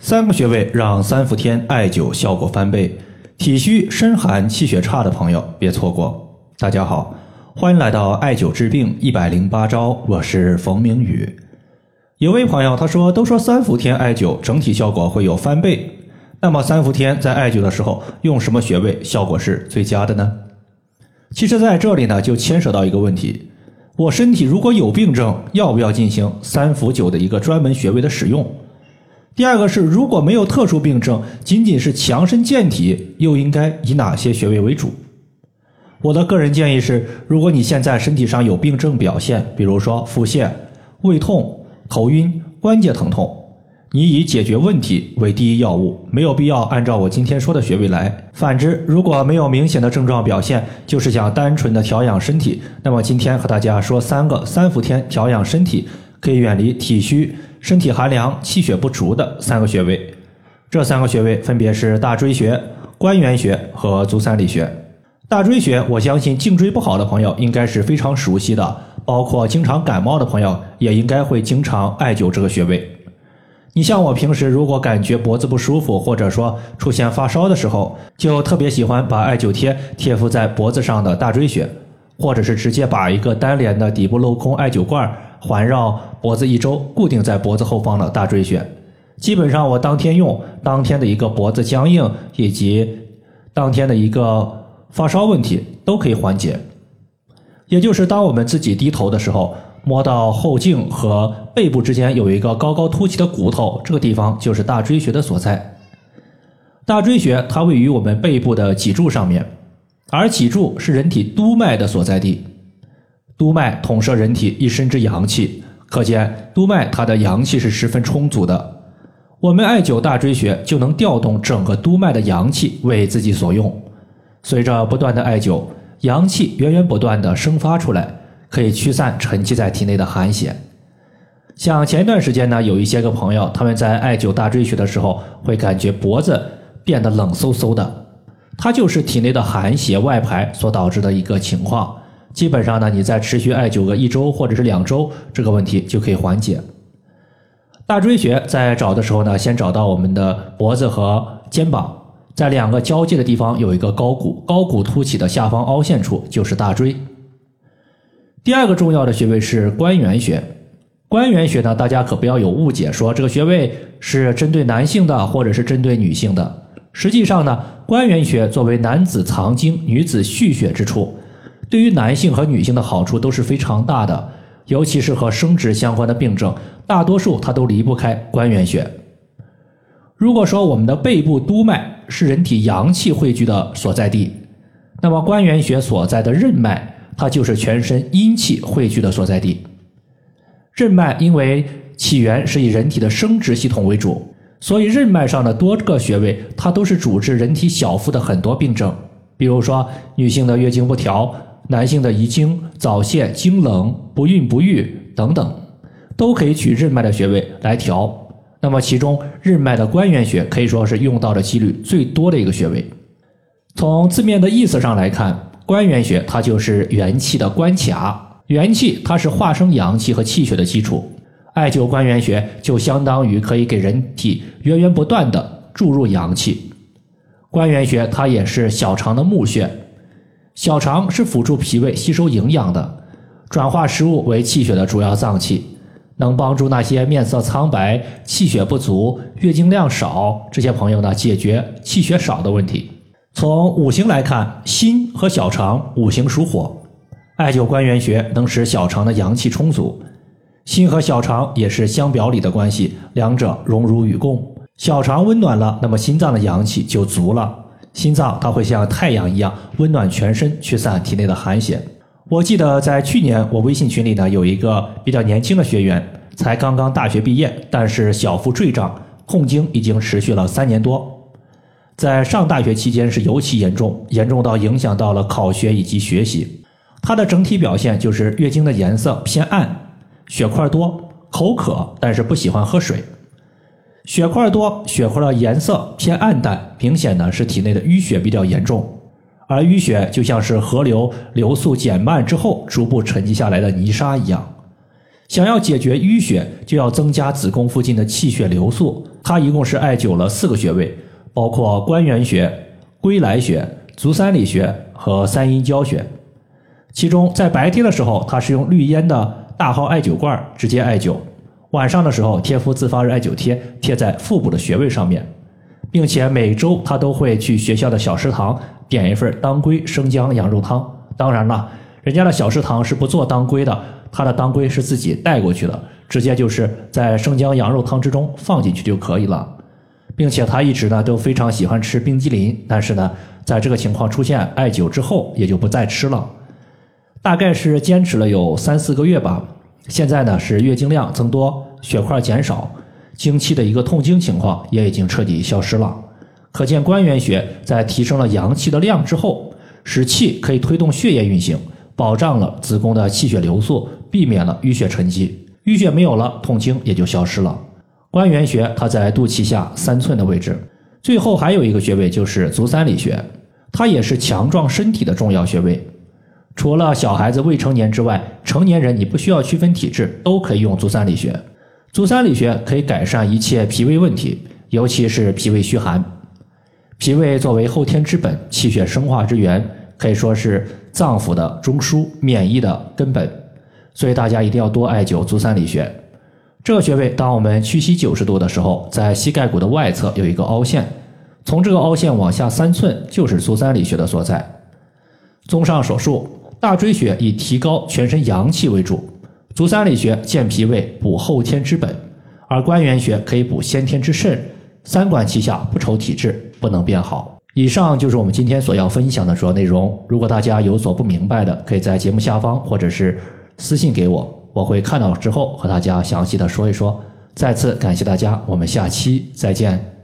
三个穴位让三伏天艾灸效果翻倍，体虚身寒气血差的朋友别错过。大家好，欢迎来到艾灸治病一百零八招，我是冯明宇。有位朋友他说，都说三伏天艾灸整体效果会有翻倍，那么三伏天在艾灸的时候用什么穴位效果是最佳的呢？其实在这里呢就牵扯到一个问题，我身体如果有病症，要不要进行三伏灸的一个专门穴位的使用？第二个是，如果没有特殊病症，仅仅是强身健体，又应该以哪些穴位为主？我的个人建议是，如果你现在身体上有病症表现，比如说腹泻、胃痛、头晕、关节疼痛，你以解决问题为第一要务，没有必要按照我今天说的穴位来。反之，如果没有明显的症状表现，就是想单纯的调养身体，那么今天和大家说三个三伏天调养身体。可以远离体虚、身体寒凉、气血不足的三个穴位，这三个穴位分别是大椎穴、关元穴和足三里穴。大椎穴，我相信颈椎不好的朋友应该是非常熟悉的，包括经常感冒的朋友也应该会经常艾灸这个穴位。你像我平时如果感觉脖子不舒服，或者说出现发烧的时候，就特别喜欢把艾灸贴贴敷在脖子上的大椎穴，或者是直接把一个单连的底部镂空艾灸罐环绕。脖子一周固定在脖子后方的大椎穴，基本上我当天用，当天的一个脖子僵硬以及当天的一个发烧问题都可以缓解。也就是当我们自己低头的时候，摸到后颈和背部之间有一个高高凸起的骨头，这个地方就是大椎穴的所在。大椎穴它位于我们背部的脊柱上面，而脊柱是人体督脉的所在地，督脉统摄人体一身之阳气。可见督脉它的阳气是十分充足的，我们艾灸大椎穴就能调动整个督脉的阳气为自己所用。随着不断的艾灸，阳气源源不断的生发出来，可以驱散沉积在体内的寒邪。像前一段时间呢，有一些个朋友他们在艾灸大椎穴的时候，会感觉脖子变得冷飕飕的，它就是体内的寒邪外排所导致的一个情况。基本上呢，你再持续艾灸个一周或者是两周，这个问题就可以缓解。大椎穴在找的时候呢，先找到我们的脖子和肩膀，在两个交界的地方有一个高骨，高骨凸起的下方凹陷处就是大椎。第二个重要的穴位是关元穴，关元穴呢，大家可不要有误解，说这个穴位是针对男性的或者是针对女性的。实际上呢，关元穴作为男子藏精、女子蓄血之处。对于男性和女性的好处都是非常大的，尤其是和生殖相关的病症，大多数它都离不开关元穴。如果说我们的背部督脉是人体阳气汇聚的所在地，那么关元穴所在的任脉，它就是全身阴气汇聚的所在地。任脉因为起源是以人体的生殖系统为主，所以任脉上的多个穴位，它都是主治人体小腹的很多病症，比如说女性的月经不调。男性的遗精、早泄、经冷、不孕不育等等，都可以取任脉的穴位来调。那么其中任脉的关元穴可以说是用到的几率最多的一个穴位。从字面的意思上来看，关元穴它就是元气的关卡，元气它是化生阳气和气血的基础。艾灸关元穴就相当于可以给人体源源不断的注入阳气。关元穴它也是小肠的募穴。小肠是辅助脾胃吸收营养的，转化食物为气血的主要脏器，能帮助那些面色苍白、气血不足、月经量少这些朋友呢解决气血少的问题。从五行来看，心和小肠五行属火，艾灸关元穴能使小肠的阳气充足。心和小肠也是相表里的关系，两者荣辱与共。小肠温暖了，那么心脏的阳气就足了。心脏它会像太阳一样温暖全身，驱散体内的寒邪。我记得在去年，我微信群里呢有一个比较年轻的学员，才刚刚大学毕业，但是小腹坠胀、痛经已经持续了三年多。在上大学期间是尤其严重，严重到影响到了考学以及学习。他的整体表现就是月经的颜色偏暗，血块多，口渴，但是不喜欢喝水。血块多，血块的颜色偏暗淡，明显呢是体内的淤血比较严重。而淤血就像是河流流速减慢之后逐步沉积下来的泥沙一样。想要解决淤血，就要增加子宫附近的气血流速，它一共是艾灸了四个穴位，包括关元穴、归来穴、足三里穴和三阴交穴。其中在白天的时候，它是用绿烟的大号艾灸罐直接艾灸；晚上的时候贴敷自发热艾灸贴，贴在腹部的穴位上面，并且每周他都会去学校的小食堂点一份当归生姜羊肉汤。当然了，人家的小食堂是不做当归的，他的当归是自己带过去的。直接就是在生姜羊肉汤之中放进去就可以了，并且他一直呢都非常喜欢吃冰激凌，但是呢，在这个情况出现艾灸之后也就不再吃了，大概是坚持了有三四个月吧。现在呢是月经量增多，血块减少，经期的一个痛经情况也已经彻底消失了。可见关元穴在提升了阳气的量之后，使气可以推动血液运行，保障了子宫的气血流速，避免了淤血沉积。淤血没有了，痛经也就消失了。关元穴它在肚脐下三寸的位置。最后还有一个穴位就是足三里穴，它也是强壮身体的重要穴位。除了小孩子未成年之外，成年人你不需要区分体质，都可以用足三里穴。足三里穴可以改善一切脾胃问题，尤其是脾胃虚寒。脾胃作为后天之本，气血生化之源，可以说是脏腑的中枢、免疫的根本。所以大家一定要多艾灸足三里穴。这个穴位，当我们屈膝九十度的时候，在膝盖骨的外侧有一个凹陷，从这个凹陷往下三寸就是足三里穴的所在。综上所述，大椎穴以提高全身阳气为主，足三里穴健脾胃、补后天之本，而关元穴可以补先天之肾。三管齐下，不愁体质不能变好。以上就是我们今天所要分享的主要内容。如果大家有所不明白的，可以在节目下方或者是。私信给我，我会看到之后和大家详细的说一说。再次感谢大家，我们下期再见。